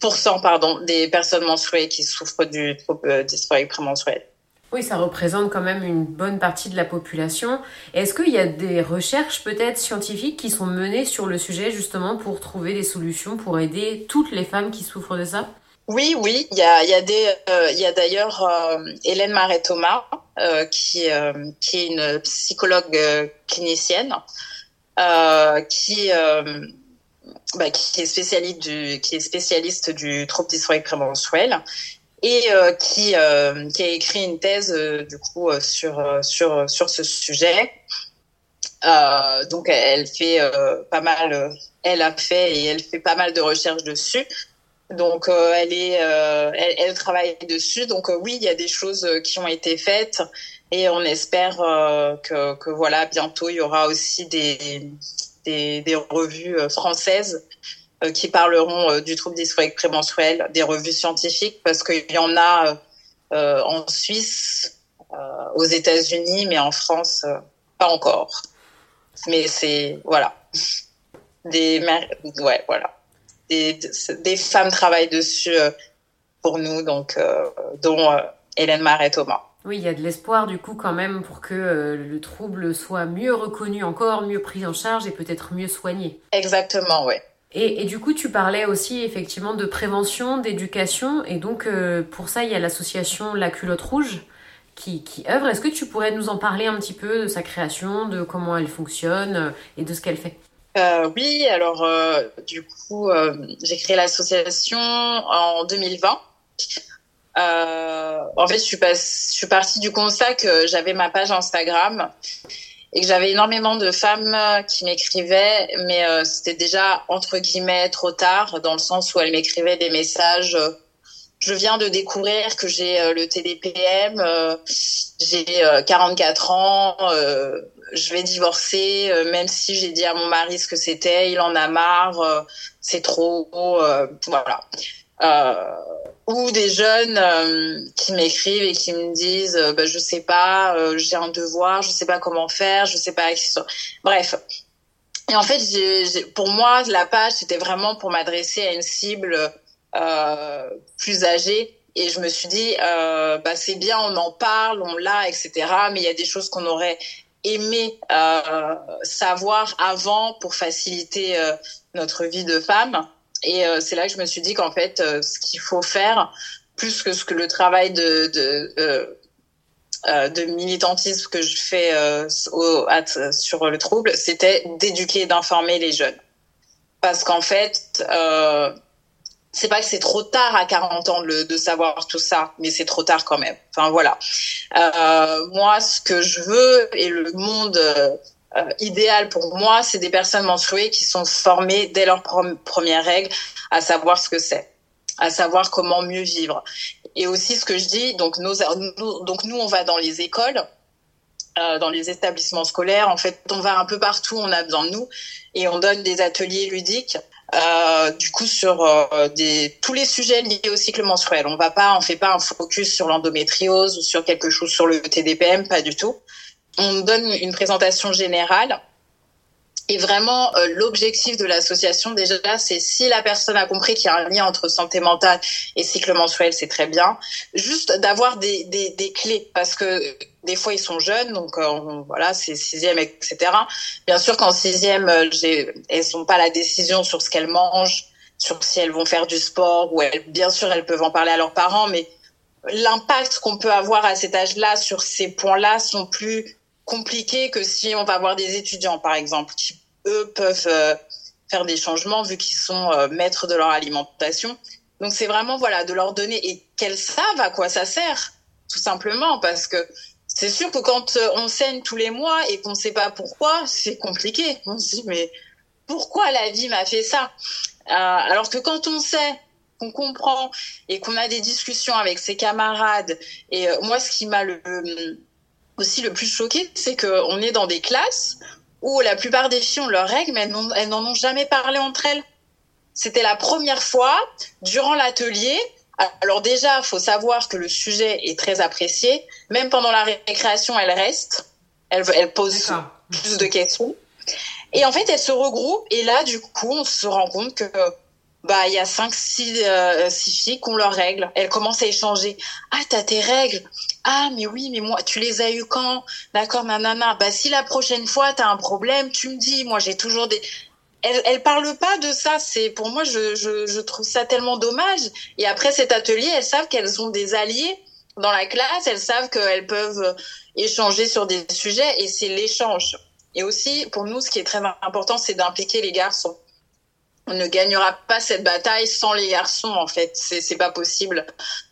Speaker 3: pour cent pardon, des personnes menstruées qui souffrent du trouble prémenstruel.
Speaker 2: Oui, ça représente quand même une bonne partie de la population. Est-ce qu'il y a des recherches peut-être scientifiques qui sont menées sur le sujet justement pour trouver des solutions pour aider toutes les femmes qui souffrent de ça?
Speaker 3: Oui, oui, il y a, y a, des, euh, y a d'ailleurs euh, Hélène Maret-Thomas euh, qui, qui est une psychologue clinicienne qui bah, qui est spécialiste du qui est spécialiste trouble dysphorique prémenstruel et euh, qui euh, qui a écrit une thèse euh, du coup sur sur sur ce sujet. donc elle fait pas mal, elle a fait et elle fait pas mal de recherches dessus. Donc elle est, elle, elle, travaille dessus. Donc oui, il y a des choses qui ont été faites et on espère que, que voilà bientôt il y aura aussi des des, des revues françaises euh, qui parleront euh, du trouble dysphorique prémenstruel, des revues scientifiques, parce qu'il y en a euh, en Suisse, aux États-Unis, mais en France, pas encore. Mais c'est voilà, des ouais voilà, des, des femmes travaillent dessus pour nous, donc dont Hélène Marais Thomas.
Speaker 2: Oui, il y a de l'espoir du coup quand même pour que le trouble soit mieux reconnu encore, mieux pris en charge et peut-être mieux soigné.
Speaker 3: Exactement, oui.
Speaker 2: Et, du coup, tu parlais aussi effectivement de prévention, d'éducation, et donc euh, pour ça, il y a l'association La Culotte Rouge qui, qui œuvre. Est-ce que tu pourrais nous en parler un petit peu de sa création, de comment elle fonctionne euh, et de ce qu'elle fait?
Speaker 3: Euh, Oui, alors du coup, j'ai créé l'association en 2020. en fait, je suis, pas, je suis partie du constat que j'avais ma page Instagram et que j'avais énormément de femmes euh, qui m'écrivaient, mais euh, c'était déjà entre guillemets trop tard, dans le sens où elles m'écrivaient des messages. Euh, je viens de découvrir que j'ai le TDPM, j'ai 44 ans, je vais divorcer, même si j'ai dit à mon mari ce que c'était, il en a marre, c'est trop, voilà. Ou des jeunes euh, qui m'écrivent et qui me disent euh, bah, je sais pas euh, j'ai un devoir je sais pas comment faire je sais pas bref. Et en fait pour moi la page c'était vraiment pour m'adresser à une cible euh, plus âgée. Et je me suis dit bah c'est bien on en parle on l'a etc mais il y a des choses qu'on aurait aimé savoir avant pour faciliter notre vie de femme et euh, c'est là que je me suis dit qu'en fait, euh, ce qu'il faut faire, plus que ce que le travail de, de, euh, de militantisme que je fais au, sur le trouble, c'était d'éduquer d'informer les jeunes. Parce qu'en fait, c'est pas que c'est trop tard à 40 ans de, de savoir tout ça, mais c'est trop tard quand même. Enfin voilà. moi, ce que je veux et le monde euh, idéal pour moi, c'est des personnes menstruées qui sont formées dès leur première règle à savoir ce que c'est, à savoir comment mieux vivre. Et aussi ce que je dis, donc, nos, donc nous, on va dans les écoles, euh, dans les établissements scolaires. En fait, on va un peu partout, on a besoin de nous, et on donne des ateliers ludiques. Euh, du coup sur euh, des, tous les sujets liés au cycle menstruel. On va pas, on fait pas un focus sur l'endométriose ou sur quelque chose sur le TDPM, pas du tout on donne une présentation générale Et vraiment, euh, l'objectif de l'association, déjà, c'est si la personne a compris qu'il y a un lien entre santé mentale et cycle mensuel, c'est très bien. Juste d'avoir des, des, des, clés, parce que des fois, ils sont jeunes, donc euh, voilà, c'est sixième, etc. Bien sûr qu'en sixième, euh, elles n'ont pas la décision sur ce qu'elles mangent, sur si elles vont faire du sport, ou elles, bien sûr, elles peuvent en parler à leurs parents, mais l'impact qu'on peut avoir à cet âge-là sur ces points-là sont plus compliqués que si on va avoir des étudiants, par exemple, qui eux peuvent euh, faire des changements vu qu'ils sont euh, maîtres de leur alimentation. Donc c'est vraiment voilà de leur donner et qu'elles savent à quoi ça sert, tout simplement, parce que c'est sûr que quand euh, on saigne tous les mois et qu'on ne sait pas pourquoi, c'est compliqué. On se dit mais pourquoi la vie m'a fait ça? Alors que quand on sait qu'on comprend et qu'on a des discussions avec ses camarades. Et moi, ce qui m'a le, aussi le plus choqué, c'est qu'on est dans des classes où la plupart des filles ont leurs règles, mais elles n'en ont jamais parlé entre elles. C'était la première fois durant l'atelier. Alors déjà, faut savoir que le sujet est très apprécié. Même pendant la récréation, elle reste. Elle, elle pose plus de questions. Et en fait, elles se regroupent. Et là, du coup, on se rend compte que bah il y a cinq, six, euh, six filles qui ont leurs règles. Elles commencent à échanger. Ah, t'as tes règles. Ah, mais oui, mais moi, tu les as eu quand? D'accord, nanana. Bah, si la prochaine fois, tu as un problème, tu me dis. Moi, j'ai toujours des... Elle, elle parle pas de ça. C'est pour moi, je, je, je trouve ça tellement dommage. Et après cet atelier, elles savent qu'elles ont des alliés dans la classe. Elles savent qu'elles peuvent échanger sur des sujets et c'est l'échange. Et aussi, pour nous, ce qui est très important, c'est d'impliquer les garçons on ne gagnera pas cette bataille sans les garçons en fait c'est c'est pas possible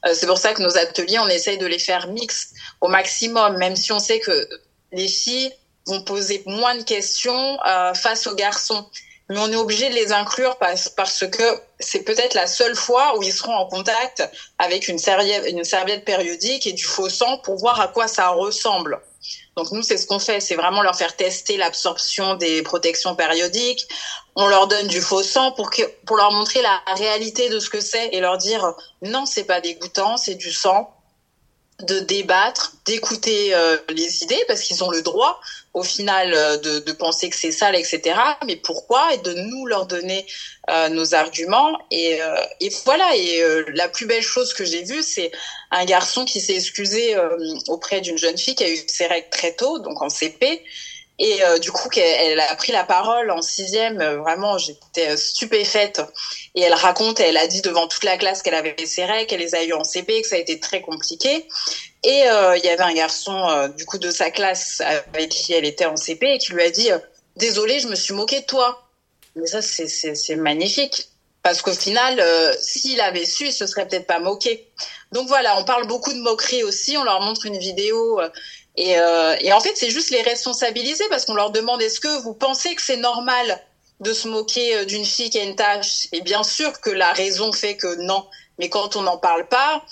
Speaker 3: euh, c'est pour ça que nos ateliers on essaye de les faire mix au maximum même si on sait que les filles vont poser moins de questions euh, face aux garçons mais on est obligé de les inclure parce, parce que c'est peut-être la seule fois où ils seront en contact avec une serviette, une serviette périodique et du faux sang pour voir à quoi ça ressemble. Donc nous, c'est ce qu'on fait, c'est vraiment leur faire tester l'absorption des protections périodiques. On leur donne du faux sang pour que, pour leur montrer la réalité de ce que c'est et leur dire non, c'est pas dégoûtant, c'est du sang de débattre, d'écouter euh, les idées parce qu'ils ont le droit au final euh, de, de, penser que c'est sale, etc. Mais pourquoi? Et de nous leur donner euh, nos arguments et, et voilà. Et la plus belle chose que j'ai vue, c'est un garçon qui s'est excusé auprès d'une jeune fille qui a eu ses règles très tôt, donc en CP, et euh, du coup, elle, a pris la parole en sixième. Euh, vraiment, j'étais euh, stupéfaite. Et elle raconte, elle a dit devant toute la classe qu'elle avait ses règles, qu'elle les a eues en CP, que ça a été très compliqué. Et il y avait un garçon du coup de sa classe avec qui elle était en CP et qui lui a dit "Désolée, je me suis moquée de toi." Mais ça, c'est magnifique. Parce qu'au final, s'il avait su, il se serait peut-être pas moqué. Donc voilà, on parle beaucoup de moquerie aussi. On leur montre une vidéo et, euh, et en fait, c'est juste les responsabiliser parce qu'on leur demande est-ce que vous pensez que c'est normal de se moquer euh, d'une fille qui a une tâche? Et bien sûr que la raison fait que non. Mais quand on n'en parle pas,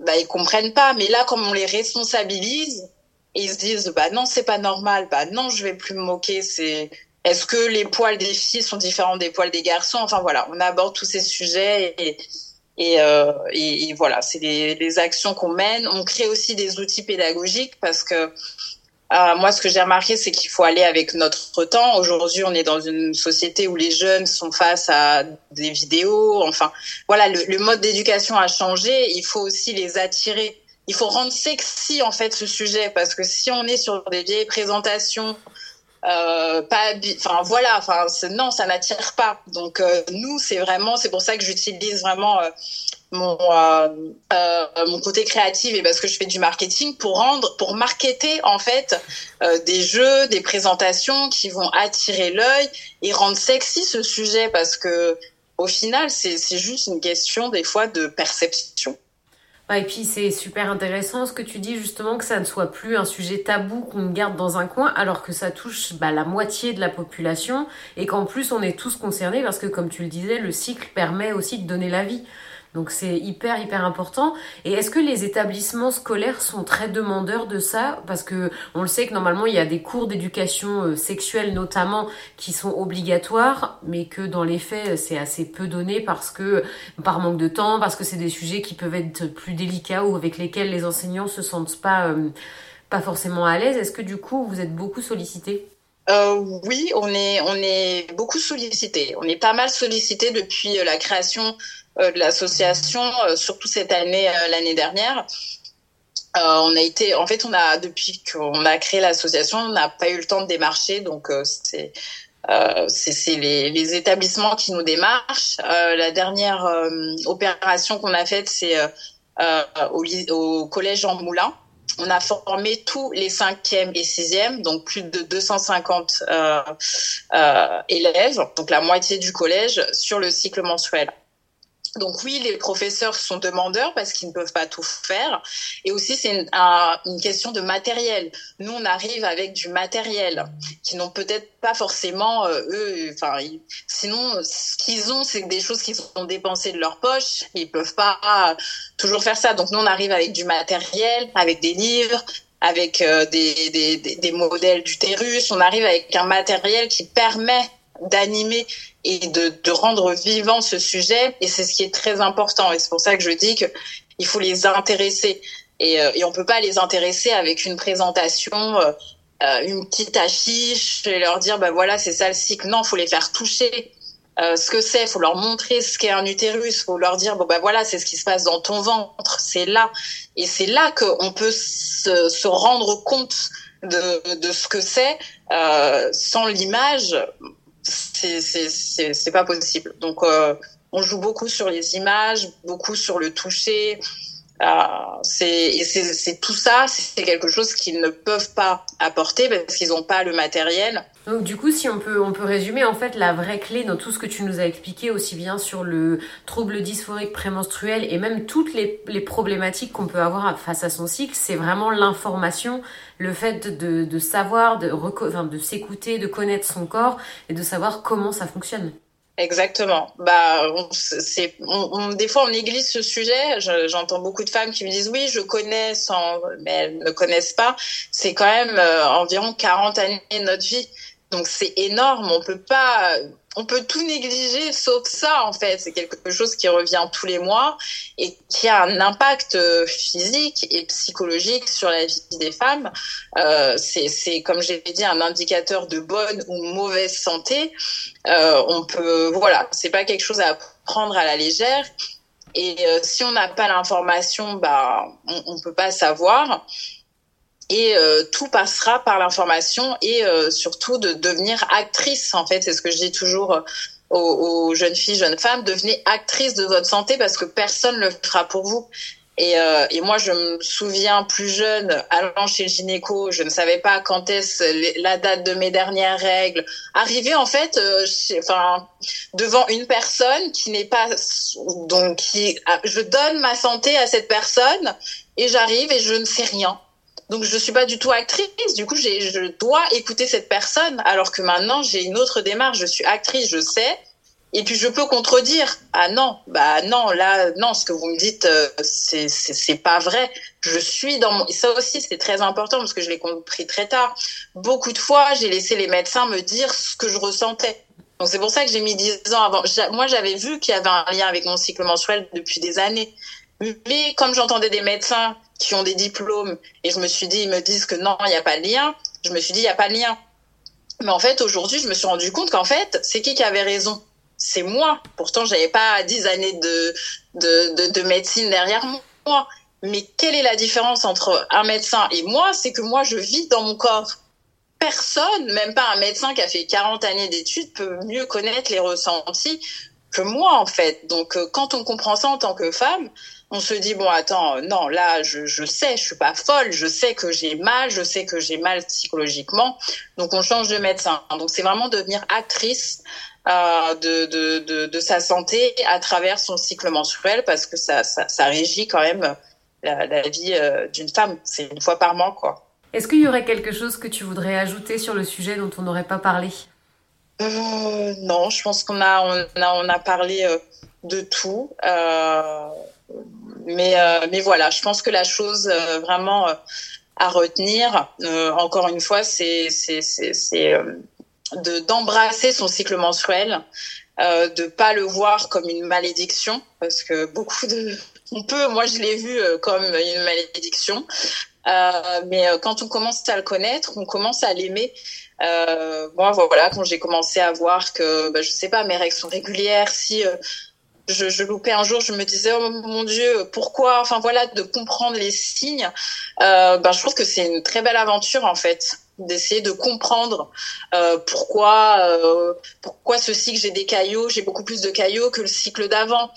Speaker 3: bah, ils comprennent pas. Mais là, comme on les responsabilise, ils se disent bah non, c'est pas normal. Bah non, je vais plus me moquer. C'est est-ce que les poils des filles sont différents des poils des garçons? Enfin voilà, on aborde tous ces sujets et, euh, et, et voilà, c'est les, les, actions qu'on mène. On crée aussi des outils pédagogiques parce que euh, moi, ce que j'ai remarqué, c'est qu'il faut aller avec notre temps. Aujourd'hui, on est dans une société où les jeunes sont face à des vidéos. Enfin, voilà, le, le mode d'éducation a changé. Il faut aussi les attirer. Il faut rendre sexy en fait ce sujet parce que si on est sur des vieilles présentations euh, pas enfin voilà enfin non ça n'attire pas. Donc euh, nous c'est vraiment c'est pour ça que j'utilise vraiment euh, mon mon côté créatif et parce que je fais du marketing pour rendre pour marketer en fait des jeux des présentations qui vont attirer l'œil et rendre sexy ce sujet parce que au final c'est c'est juste une question des fois de perception
Speaker 2: et puis c'est super intéressant ce que tu dis justement que ça ne soit plus un sujet tabou qu'on garde dans un coin alors que ça touche bah, la moitié de la population et qu'en plus on est tous concernés parce que comme tu le disais le cycle permet aussi de donner la vie. Donc c'est hyper hyper important. Et est-ce que les établissements scolaires sont très demandeurs de ça? Parce que on le sait que normalement il y a des cours d'éducation euh, sexuelle notamment qui sont obligatoires, mais que dans les faits c'est assez peu donné parce que par manque de temps, parce que c'est des sujets qui peuvent être plus délicats ou avec lesquels les enseignants se sentent pas euh, pas forcément à l'aise. Est-ce que du coup vous êtes beaucoup sollicité
Speaker 3: euh, oui, on est, on est beaucoup sollicité. On est pas mal sollicité depuis la création de l'association, surtout cette année, l'année dernière. on a été, en fait, on a depuis qu'on a créé l'association, on n'a pas eu le temps de démarcher, donc c'est c'est les, les, établissements qui nous démarchent. la dernière opération qu'on a faite, c'est au, au, collège Jean Moulin on a formé tous les cinquièmes et sixièmes, donc plus de 250 euh, euh, élèves, donc la moitié du collège, sur le cycle mensuel. Donc oui, les professeurs sont demandeurs parce qu'ils ne peuvent pas tout faire. Et aussi, c'est une, une, question de matériel. Nous, on arrive avec du matériel qui n'ont peut-être pas forcément euh, eux. Enfin, sinon, ce qu'ils ont, c'est des choses qu'ils ont dépensées de leur poche. Ils peuvent pas toujours faire ça. Donc nous, on arrive avec du matériel, avec des livres, avec euh, des, des, des, des modèles d'utérus. On arrive avec un matériel qui permet d'animer et de, de, rendre vivant ce sujet. Et c'est ce qui est très important. Et c'est pour ça que je dis qu'il faut les intéresser. Et, euh, et on peut pas les intéresser avec une présentation, euh, euh, une petite affiche et leur dire, bah voilà, c'est ça le cycle. Non, faut les faire toucher. Euh, ce que c'est, faut leur montrer ce qu'est un utérus, faut leur dire bon bah voilà c'est ce qui se passe dans ton ventre, c'est là et c'est là qu'on peut se, se, rendre compte de, de ce que c'est euh, sans l'image c'est pas possible. Donc euh, on joue beaucoup sur les images, beaucoup sur le toucher. Euh, c'est tout ça, c'est quelque chose qu'ils ne peuvent pas apporter parce qu'ils n'ont pas le matériel.
Speaker 2: Donc du coup, si on peut, on peut résumer, en fait, la vraie clé dans tout ce que tu nous as expliqué, aussi bien sur le trouble dysphorique prémenstruel et même toutes les, les problématiques qu'on peut avoir face à son cycle, c'est vraiment l'information, le fait de, de savoir, de, de s'écouter, de connaître son corps et de savoir comment ça fonctionne.
Speaker 3: Exactement. Bah, c'est, on, des fois, on néglige ce sujet. j'entends beaucoup de femmes qui me disent oui, je connais, sans, mais elles ne connaissent pas. C'est quand même euh, environ 40 années de notre vie. Donc c'est énorme, on peut pas, on peut tout négliger sauf ça en fait. C'est quelque chose qui revient tous les mois et qui a un impact euh, physique et psychologique sur la vie des femmes. Euh, c'est, comme j'ai dit, un indicateur de bonne ou mauvaise santé. Euh, on peut, voilà, c'est pas quelque chose à prendre à la légère. Et euh, si on n'a pas l'information, bah, on, on peut pas savoir et euh, tout passera par l'information et euh, surtout de devenir actrice en fait. C'est ce que je dis toujours euh, aux, aux, jeunes filles jeunes femmes. Devenez actrice de votre santé parce que personne le fera pour vous. Et, et moi je me souviens plus jeune allant chez le gynéco je ne savais pas quand est-ce la date de mes dernières règles. Arriver en fait enfin devant une personne qui n'est pas donc qui je donne ma santé à cette personne et j'arrive et je ne sais rien donc je suis pas du tout actrice. Du coup, je dois écouter cette personne, alors que maintenant j'ai une autre démarche. Je suis actrice, je sais. Et puis je peux contredire. Ah non, bah non, là, non, ce que vous me dites, euh, c'est c'est pas vrai. Je suis dans mon. Ça aussi, c'est très important parce que je l'ai compris très tard. Beaucoup de fois, j'ai laissé les médecins me dire ce que je ressentais. Donc c'est pour ça que j'ai mis dix ans avant. Moi, j'avais vu qu'il y avait un lien avec mon cycle menstruel depuis des années. Mais comme j'entendais des médecins qui ont des diplômes et je me suis dit, ils me disent que non, il n'y a pas de lien, je me suis dit, il n'y a pas de lien. Mais en fait, aujourd'hui, je me suis rendu compte qu'en fait, c'est qui qui avait raison? C'est moi. Pourtant, j'avais pas dix années de, de, de, de, médecine derrière moi. Mais quelle est la différence entre un médecin et moi? C'est que moi, je vis dans mon corps. Personne, même pas un médecin qui a fait 40 années d'études, peut mieux connaître les ressentis que moi, en fait. Donc, euh, quand on comprend ça en tant que femme, on se dit bon attends non là je, je sais je suis pas folle je sais que j'ai mal je sais que j'ai mal psychologiquement. Donc on change de médecin. Donc c'est vraiment devenir actrice euh, de, de, de, de, sa santé à travers son cycle menstruel parce que ça, ça, ça régit quand même la, la vie euh, d'une femme. C'est une fois par mois quoi.
Speaker 2: Est-ce qu'il y aurait quelque chose que tu voudrais ajouter sur le sujet dont on n'aurait pas parlé?
Speaker 3: Euh, non je pense qu'on a on a on a parlé euh, de tout. Euh, mais, euh, mais voilà, je pense que la chose euh, vraiment euh, à retenir, encore une fois, c'est de d'embrasser son cycle menstruel, euh, de pas le voir comme une malédiction, parce que beaucoup de, on peut, moi je l'ai vu comme une malédiction. mais quand on commence à le connaître, on commence à l'aimer. moi, voilà, quand j'ai commencé à voir que, bah, je sais pas, mes règles sont régulières, si je, je, loupais un jour, je me disais oh mon Dieu, pourquoi Enfin voilà, de comprendre les signes. Euh, ben je trouve que c'est une très belle aventure en fait, d'essayer de comprendre euh, pourquoi euh, pourquoi ce cycle j'ai des caillots, j'ai beaucoup plus de caillots que le cycle d'avant.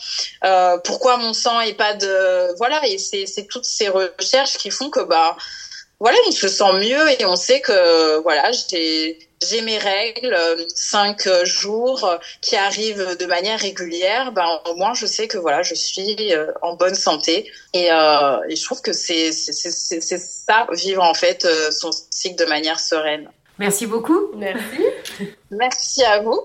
Speaker 3: Euh, pourquoi mon sang est pas de voilà et c'est c'est toutes ces recherches qui font que bah voilà, on se sent mieux et on sait que voilà, j'ai j'ai mes règles, euh, cinq euh, jours euh, qui arrivent de manière régulière, ben au moins je sais que voilà, je suis en bonne santé et, euh, et je trouve que c'est c'est c'est ça vivre en fait son cycle de manière sereine.
Speaker 2: Merci beaucoup.
Speaker 1: Merci.
Speaker 3: Merci à vous.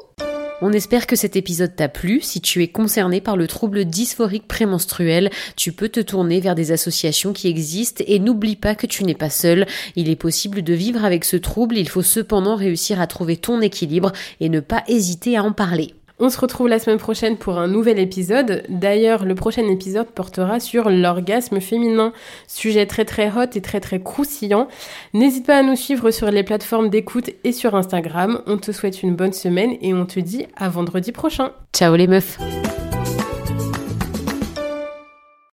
Speaker 2: On espère que cet épisode t'a plu. Si tu es concerné par le trouble dysphorique prémenstruel, tu peux te tourner vers des associations qui existent et n'oublie pas que tu n'es pas seul. Il est possible de vivre avec ce trouble, il faut cependant réussir à trouver ton équilibre et ne pas hésiter à en parler.
Speaker 1: On se retrouve la semaine prochaine pour un nouvel épisode. D'ailleurs, le prochain épisode portera sur l'orgasme féminin, sujet très très hot et très très croustillant. N'hésite pas à nous suivre sur les plateformes d'écoute et sur Instagram. On te souhaite une bonne semaine et on te dit à vendredi prochain.
Speaker 2: Ciao les meufs